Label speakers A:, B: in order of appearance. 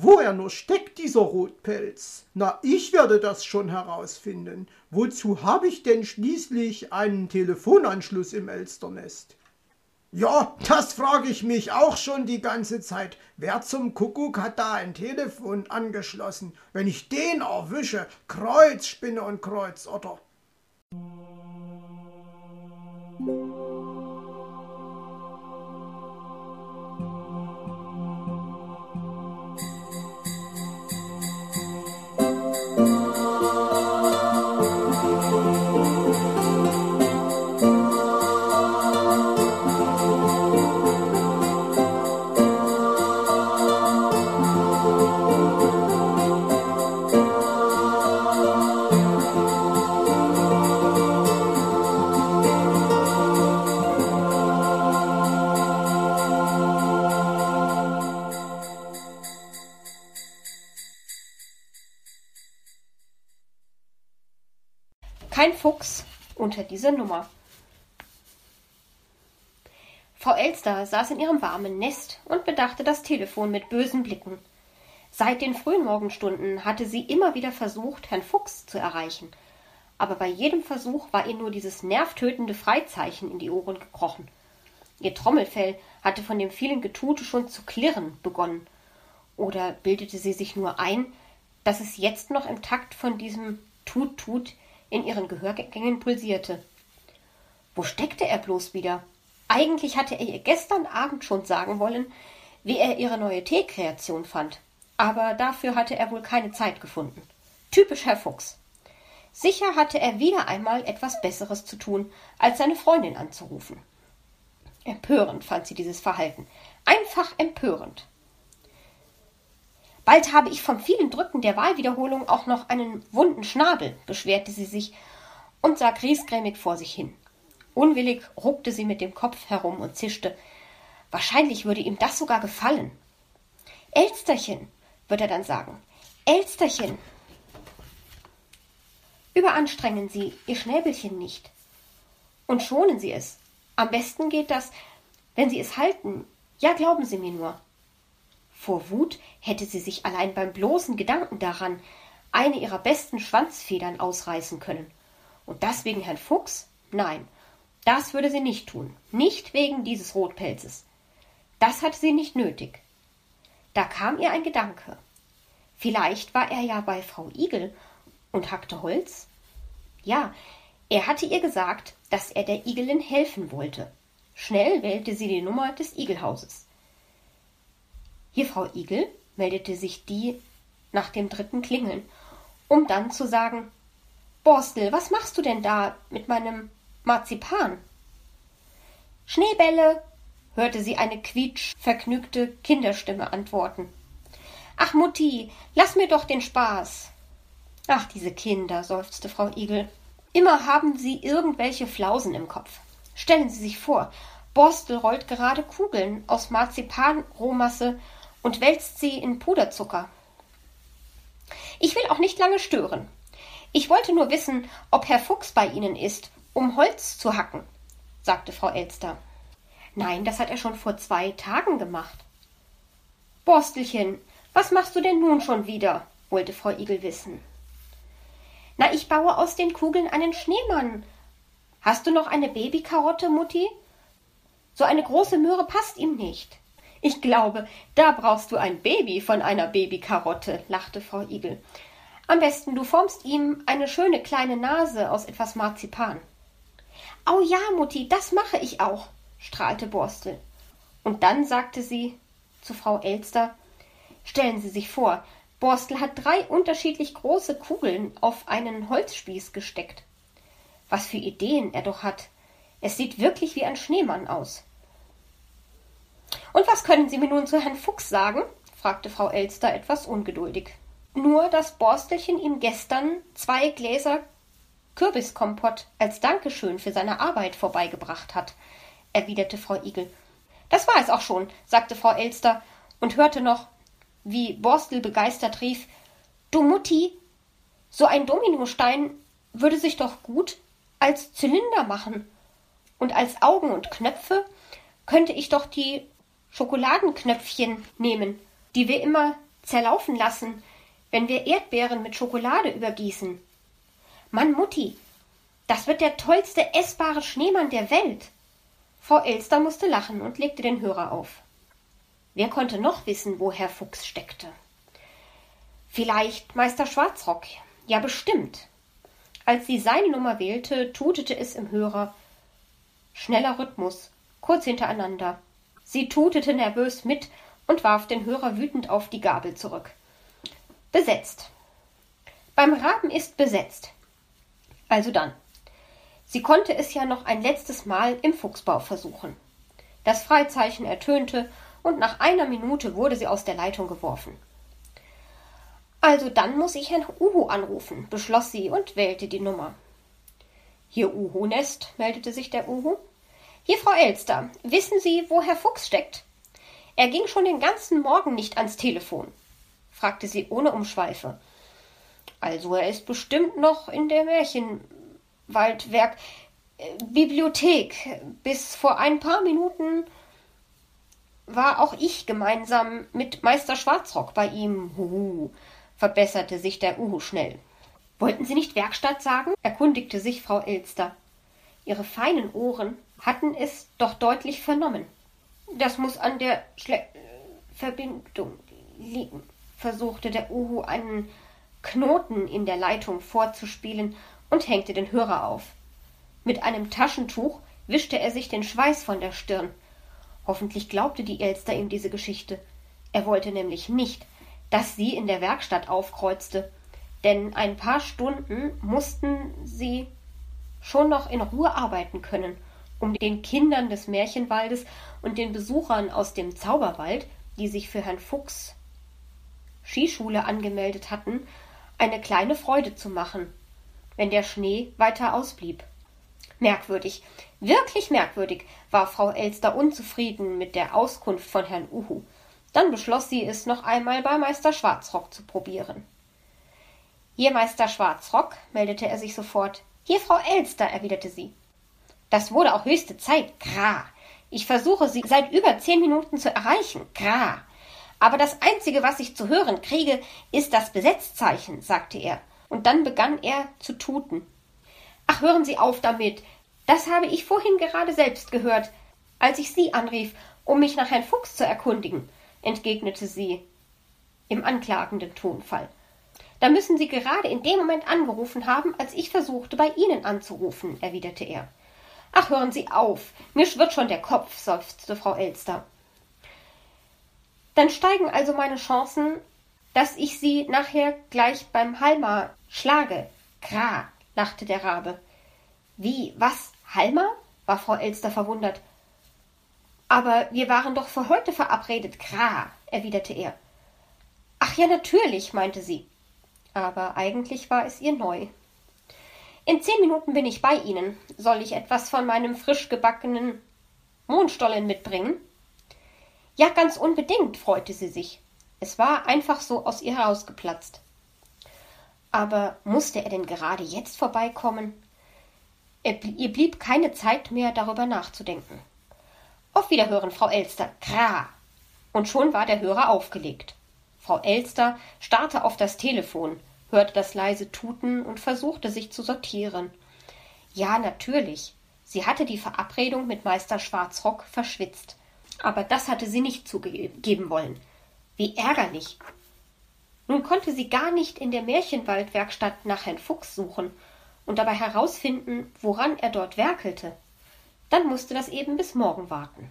A: wo er nur steckt, dieser Rotpelz? Na, ich werde das schon herausfinden. Wozu habe ich denn schließlich einen Telefonanschluss im Elsternest? Ja, das frage ich mich auch schon die ganze Zeit. Wer zum Kuckuck hat da ein Telefon angeschlossen? Wenn ich den erwische, Kreuz, Spinne und Kreuz, oder?
B: Kein Fuchs unter dieser Nummer. Frau Elster saß in ihrem warmen Nest und bedachte das Telefon mit bösen Blicken. Seit den frühen Morgenstunden hatte sie immer wieder versucht, Herrn Fuchs zu erreichen, aber bei jedem Versuch war ihr nur dieses nervtötende Freizeichen in die Ohren gekrochen. Ihr Trommelfell hatte von dem vielen Getute schon zu klirren begonnen. Oder bildete sie sich nur ein, dass es jetzt noch im Takt von diesem Tut-Tut in ihren Gehörgängen pulsierte. Wo steckte er bloß wieder? Eigentlich hatte er ihr gestern Abend schon sagen wollen, wie er ihre neue Teekreation fand, aber dafür hatte er wohl keine Zeit gefunden. Typisch Herr Fuchs. Sicher hatte er wieder einmal etwas Besseres zu tun, als seine Freundin anzurufen. Empörend fand sie dieses Verhalten. Einfach empörend. Bald habe ich vom vielen Drücken der Wahlwiederholung auch noch einen wunden Schnabel, beschwerte sie sich und sah griesgrämig vor sich hin. Unwillig ruckte sie mit dem Kopf herum und zischte. Wahrscheinlich würde ihm das sogar gefallen. Elsterchen, wird er dann sagen. Elsterchen. Überanstrengen Sie Ihr Schnäbelchen nicht. Und schonen Sie es. Am besten geht das, wenn Sie es halten. Ja, glauben Sie mir nur. Vor Wut hätte sie sich allein beim bloßen Gedanken daran eine ihrer besten Schwanzfedern ausreißen können. Und das wegen Herrn Fuchs? Nein, das würde sie nicht tun. Nicht wegen dieses Rotpelzes. Das hatte sie nicht nötig. Da kam ihr ein Gedanke. Vielleicht war er ja bei Frau Igel und hackte Holz? Ja, er hatte ihr gesagt, dass er der Igelin helfen wollte. Schnell wählte sie die Nummer des Igelhauses. Hier, Frau Igel, meldete sich die nach dem dritten Klingeln, um dann zu sagen Borstel, was machst du denn da mit meinem Marzipan? Schneebälle, hörte sie eine quietschvergnügte Kinderstimme antworten. Ach, Mutti, lass mir doch den Spaß. Ach, diese Kinder, seufzte Frau Igel. Immer haben sie irgendwelche Flausen im Kopf. Stellen Sie sich vor, Borstel rollt gerade Kugeln aus Marzipanrohmasse und wälzt sie in Puderzucker. Ich will auch nicht lange stören. Ich wollte nur wissen, ob Herr Fuchs bei Ihnen ist, um Holz zu hacken, sagte Frau Elster. Nein, das hat er schon vor zwei Tagen gemacht. Borstelchen, was machst du denn nun schon wieder? wollte Frau Igel wissen. Na, ich baue aus den Kugeln einen Schneemann. Hast du noch eine Babykarotte, Mutti? So eine große Möhre passt ihm nicht. Ich glaube, da brauchst du ein Baby von einer Babykarotte, lachte Frau Igel. Am besten du formst ihm eine schöne kleine Nase aus etwas Marzipan. Au ja, Mutti, das mache ich auch, strahlte Borstel. Und dann sagte sie zu Frau Elster Stellen Sie sich vor, Borstel hat drei unterschiedlich große Kugeln auf einen Holzspieß gesteckt. Was für Ideen er doch hat. Es sieht wirklich wie ein Schneemann aus. Und was können Sie mir nun zu Herrn Fuchs sagen? fragte Frau Elster etwas ungeduldig. Nur, dass Borstelchen ihm gestern zwei Gläser Kürbiskompott als Dankeschön für seine Arbeit vorbeigebracht hat, erwiderte Frau Igel. Das war es auch schon, sagte Frau Elster und hörte noch, wie Borstel begeistert rief Du Mutti, so ein Dominostein würde sich doch gut als Zylinder machen. Und als Augen und Knöpfe könnte ich doch die Schokoladenknöpfchen nehmen, die wir immer zerlaufen lassen, wenn wir Erdbeeren mit Schokolade übergießen. Mann, Mutti, das wird der tollste essbare Schneemann der Welt. Frau Elster musste lachen und legte den Hörer auf. Wer konnte noch wissen, wo Herr Fuchs steckte? Vielleicht Meister Schwarzrock. Ja, bestimmt. Als sie seine Nummer wählte, tutete es im Hörer. Schneller Rhythmus, kurz hintereinander. Sie tutete nervös mit und warf den Hörer wütend auf die Gabel zurück. Besetzt. Beim Raben ist besetzt. Also dann. Sie konnte es ja noch ein letztes Mal im Fuchsbau versuchen. Das Freizeichen ertönte und nach einer Minute wurde sie aus der Leitung geworfen. Also dann muss ich Herrn Uhu anrufen, beschloss sie und wählte die Nummer. Hier Uhu-Nest, meldete sich der Uhu. Hier, Frau Elster, wissen Sie, wo Herr Fuchs steckt? Er ging schon den ganzen Morgen nicht ans Telefon, fragte sie ohne Umschweife. Also er ist bestimmt noch in der Märchenwaldwerk äh, Bibliothek. Bis vor ein paar Minuten war auch ich gemeinsam mit Meister Schwarzrock bei ihm. Huhu, verbesserte sich der Uhu schnell. Wollten Sie nicht Werkstatt sagen? erkundigte sich Frau Elster. Ihre feinen Ohren hatten es doch deutlich vernommen. Das muss an der Schle Verbindung liegen, versuchte der Uhu einen Knoten in der Leitung vorzuspielen und hängte den Hörer auf. Mit einem Taschentuch wischte er sich den Schweiß von der Stirn. Hoffentlich glaubte die Elster ihm diese Geschichte. Er wollte nämlich nicht, dass sie in der Werkstatt aufkreuzte, denn ein paar Stunden mussten sie schon noch in Ruhe arbeiten können, um den Kindern des Märchenwaldes und den Besuchern aus dem Zauberwald, die sich für Herrn Fuchs Skischule angemeldet hatten, eine kleine Freude zu machen, wenn der Schnee weiter ausblieb. Merkwürdig, wirklich merkwürdig, war Frau Elster unzufrieden mit der Auskunft von Herrn Uhu. Dann beschloss sie es noch einmal bei Meister Schwarzrock zu probieren. Hier, Meister Schwarzrock, meldete er sich sofort. Hier, Frau Elster, erwiderte sie. Das wurde auch höchste Zeit. Gra. Ich versuche Sie seit über zehn Minuten zu erreichen. Gra. Aber das Einzige, was ich zu hören kriege, ist das Besetzzeichen, sagte er. Und dann begann er zu tuten. Ach, hören Sie auf damit. Das habe ich vorhin gerade selbst gehört, als ich Sie anrief, um mich nach Herrn Fuchs zu erkundigen, entgegnete sie im anklagenden Tonfall. Da müssen Sie gerade in dem Moment angerufen haben, als ich versuchte, bei Ihnen anzurufen, erwiderte er. Ach, hören Sie auf. Mir schwirrt schon der Kopf, seufzte Frau Elster. Dann steigen also meine Chancen, dass ich Sie nachher gleich beim Halma schlage. Kra, lachte der Rabe. Wie, was? Halma? war Frau Elster verwundert. Aber wir waren doch für heute verabredet, Kra, erwiderte er. Ach ja, natürlich, meinte sie. Aber eigentlich war es ihr neu. In zehn Minuten bin ich bei Ihnen. Soll ich etwas von meinem frisch gebackenen Mondstollen mitbringen? Ja, ganz unbedingt, freute sie sich. Es war einfach so aus ihr herausgeplatzt. Aber musste er denn gerade jetzt vorbeikommen? Ihr blieb keine Zeit mehr, darüber nachzudenken. Auf Wiederhören, Frau Elster. Kra. Und schon war der Hörer aufgelegt. Frau Elster starrte auf das Telefon, hörte das leise Tuten und versuchte sich zu sortieren. Ja, natürlich. Sie hatte die Verabredung mit Meister Schwarzrock verschwitzt. Aber das hatte sie nicht zugeben wollen. Wie ärgerlich. Nun konnte sie gar nicht in der Märchenwaldwerkstatt nach Herrn Fuchs suchen und dabei herausfinden, woran er dort werkelte. Dann musste das eben bis morgen warten.